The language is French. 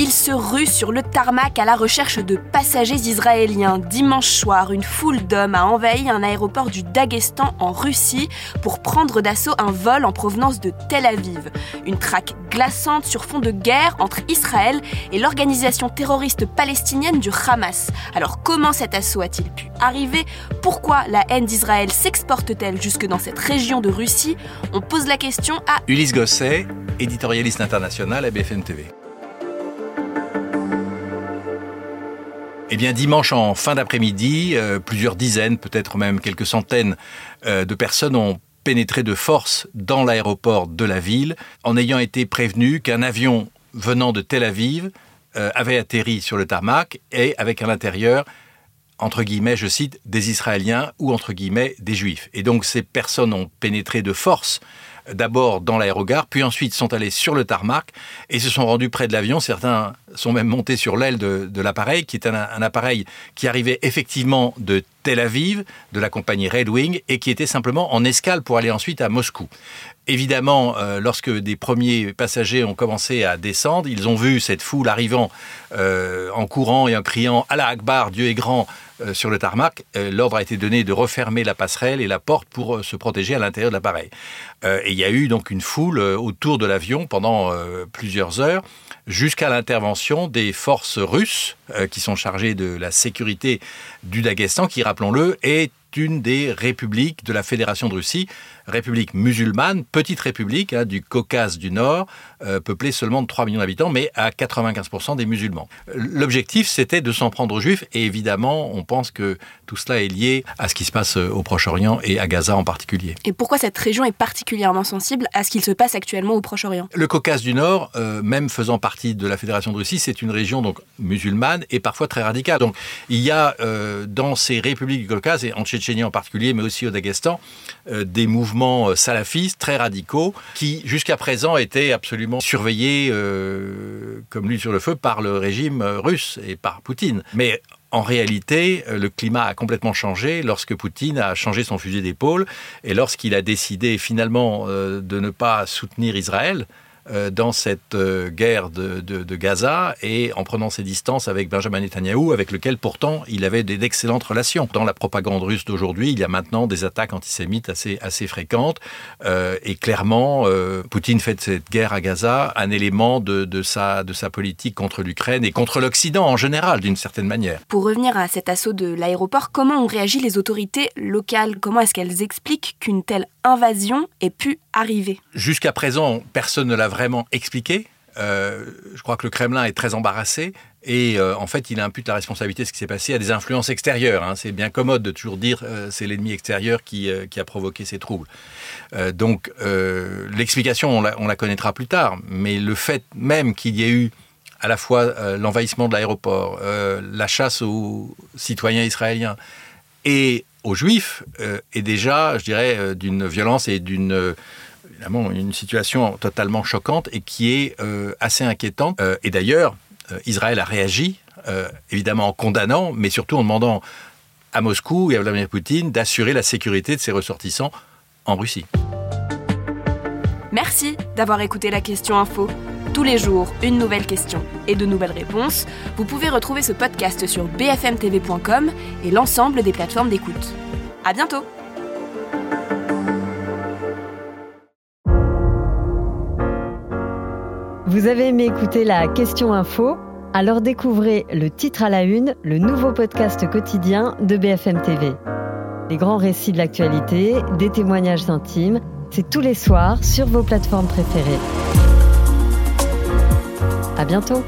Ils se ruent sur le tarmac à la recherche de passagers israéliens. Dimanche soir, une foule d'hommes a envahi un aéroport du Daghestan en Russie pour prendre d'assaut un vol en provenance de Tel Aviv. Une traque glaçante sur fond de guerre entre Israël et l'organisation terroriste palestinienne du Hamas. Alors comment cet assaut a-t-il pu arriver? Pourquoi la haine d'Israël s'exporte-t-elle jusque dans cette région de Russie? On pose la question à Ulysse Gosset, éditorialiste international à BFM TV. Eh bien, dimanche en fin d'après-midi, euh, plusieurs dizaines, peut-être même quelques centaines euh, de personnes ont pénétré de force dans l'aéroport de la ville en ayant été prévenus qu'un avion venant de Tel Aviv euh, avait atterri sur le tarmac et avec à l'intérieur entre guillemets, je cite, des Israéliens ou entre guillemets des Juifs. Et donc ces personnes ont pénétré de force d'abord dans l'aérogare, puis ensuite sont allés sur le tarmac et se sont rendus près de l'avion. Certains sont même montés sur l'aile de, l'appareil, qui est un, appareil qui arrivait effectivement de Tel Aviv, de la compagnie Red Wing, et qui était simplement en escale pour aller ensuite à Moscou. Évidemment, euh, lorsque des premiers passagers ont commencé à descendre, ils ont vu cette foule arrivant euh, en courant et en criant Allah Akbar, Dieu est grand, euh, sur le tarmac. L'ordre a été donné de refermer la passerelle et la porte pour se protéger à l'intérieur de l'appareil. et il y a eu donc une foule autour de l'avion pendant plusieurs heures jusqu'à l'intervention des forces russes qui sont chargées de la sécurité du Daghestan, qui, rappelons-le, est une des républiques de la Fédération de Russie, république musulmane, petite république hein, du Caucase du Nord, euh, peuplée seulement de 3 millions d'habitants, mais à 95% des musulmans. L'objectif, c'était de s'en prendre aux juifs, et évidemment, on pense que tout cela est lié à ce qui se passe euh, au Proche-Orient et à Gaza en particulier. Et pourquoi cette région est particulièrement sensible à ce qu'il se passe actuellement au Proche-Orient? Le Caucase du Nord, euh, même faisant partie de la Fédération de Russie, c'est une région donc musulmane et parfois très radicale. Donc il y a dans ces républiques du Caucase, et en Tchétchénie en particulier, mais aussi au Daghestan, des mouvements euh, salafistes très radicaux qui jusqu'à présent étaient absolument surveillés euh, comme l'huile sur le feu par le régime euh, russe et par Poutine. Mais en réalité, le climat a complètement changé lorsque Poutine a changé son fusil d'épaule et lorsqu'il a décidé finalement de ne pas soutenir Israël euh, dans cette euh, guerre de, Gaza et en prenant ses distances avec Benjamin Netanyahou, avec lequel pourtant il avait d'excellentes relations. Dans la propagande russe d'aujourd'hui, il y a maintenant des attaques antisémites assez, assez fréquentes euh, et clairement, Poutine fait de cette guerre à Gaza un élément de, de sa, de sa politique contre l'Ukraine et contre l'Occident en général, d'une certaine manière. Pour revenir à cet assaut de l'aéroport, comment ont réagi les autorités locales? Comment est-ce qu'elles expliquent qu'une telle invasion ait pu arriver Jusqu'à présent, personne ne l'a vraiment expliqué. Euh, je crois que le Kremlin est très embarrassé et euh, en fait il impute la responsabilité de ce qui s'est passé à des influences extérieures. Hein. C'est bien commode de toujours dire euh, c'est l'ennemi extérieur qui, a provoqué ces troubles. donc l'explication on la, on la, connaîtra plus tard, mais le fait même qu'il y ait eu à la fois l'envahissement de l'aéroport, la chasse aux citoyens israéliens et aux juifs est déjà, je dirais, d'une violence et d'une évidemment une situation totalement choquante et qui est euh, assez inquiétante. Euh, et d'ailleurs, euh, Israël a réagi, évidemment en condamnant, mais surtout en demandant à Moscou et à Vladimir Poutine d'assurer la sécurité de ses ressortissants en Russie. Merci d'avoir écouté la question info. Tous les jours, une nouvelle question et de nouvelles réponses. Vous pouvez retrouver ce podcast sur bfmtv.com et l'ensemble des plateformes d'écoute. À bientôt! Vous avez aimé écouter la question info? Alors découvrez le titre à la une, le nouveau podcast quotidien de BFM TV. Les grands récits de l'actualité, des témoignages intimes, c'est tous les soirs sur vos plateformes préférées. Bientôt